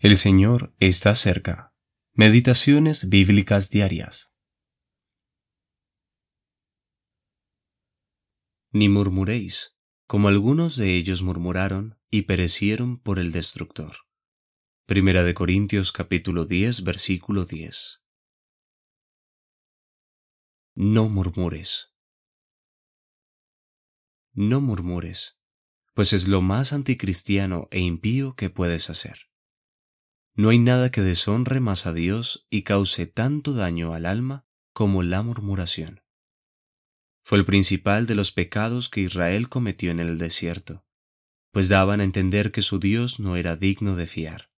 El Señor está cerca. Meditaciones bíblicas diarias. Ni murmuréis, como algunos de ellos murmuraron y perecieron por el destructor. Primera de Corintios capítulo 10 versículo 10. No murmures. No murmures, pues es lo más anticristiano e impío que puedes hacer. No hay nada que deshonre más a Dios y cause tanto daño al alma como la murmuración. Fue el principal de los pecados que Israel cometió en el desierto, pues daban a entender que su Dios no era digno de fiar.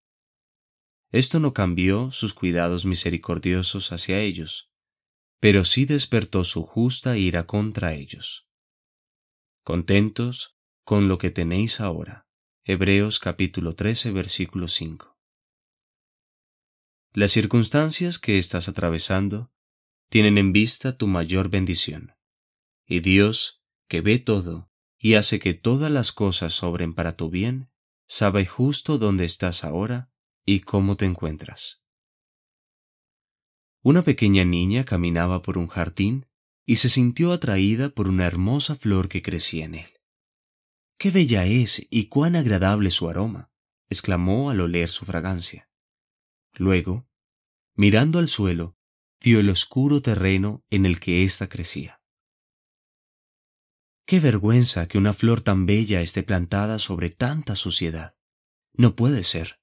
Esto no cambió sus cuidados misericordiosos hacia ellos, pero sí despertó su justa ira contra ellos. Contentos con lo que tenéis ahora. Hebreos capítulo 13 versículo 5. Las circunstancias que estás atravesando tienen en vista tu mayor bendición. Y Dios, que ve todo y hace que todas las cosas sobren para tu bien, sabe justo dónde estás ahora y cómo te encuentras. Una pequeña niña caminaba por un jardín y se sintió atraída por una hermosa flor que crecía en él. ¡Qué bella es y cuán agradable su aroma! exclamó al oler su fragancia. Luego, mirando al suelo, vio el oscuro terreno en el que ésta crecía. Qué vergüenza que una flor tan bella esté plantada sobre tanta suciedad. No puede ser,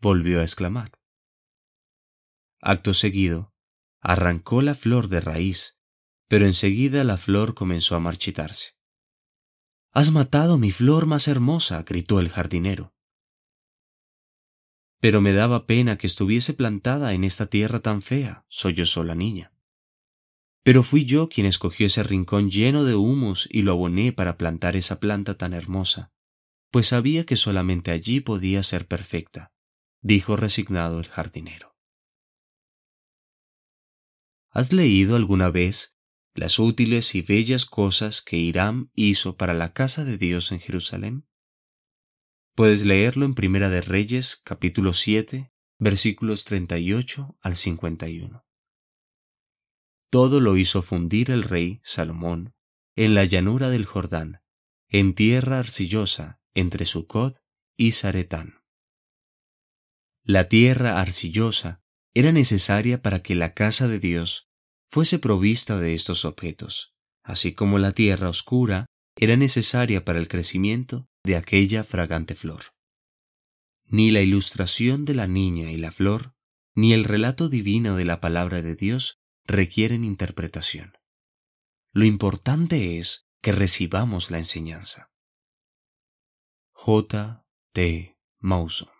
volvió a exclamar. Acto seguido, arrancó la flor de raíz, pero enseguida la flor comenzó a marchitarse. Has matado mi flor más hermosa, gritó el jardinero pero me daba pena que estuviese plantada en esta tierra tan fea, sollozó la niña. Pero fui yo quien escogió ese rincón lleno de humos y lo aboné para plantar esa planta tan hermosa, pues sabía que solamente allí podía ser perfecta, dijo resignado el jardinero. ¿Has leído alguna vez las útiles y bellas cosas que Hiram hizo para la casa de Dios en Jerusalén? Puedes leerlo en Primera de Reyes, capítulo 7, versículos 38 al 51. Todo lo hizo fundir el rey Salomón en la llanura del Jordán, en tierra arcillosa entre Sucot y Zaretán. La tierra arcillosa era necesaria para que la casa de Dios fuese provista de estos objetos, así como la tierra oscura era necesaria para el crecimiento de aquella fragante flor. Ni la ilustración de la niña y la flor, ni el relato divino de la palabra de Dios requieren interpretación. Lo importante es que recibamos la enseñanza. J. T. Mauson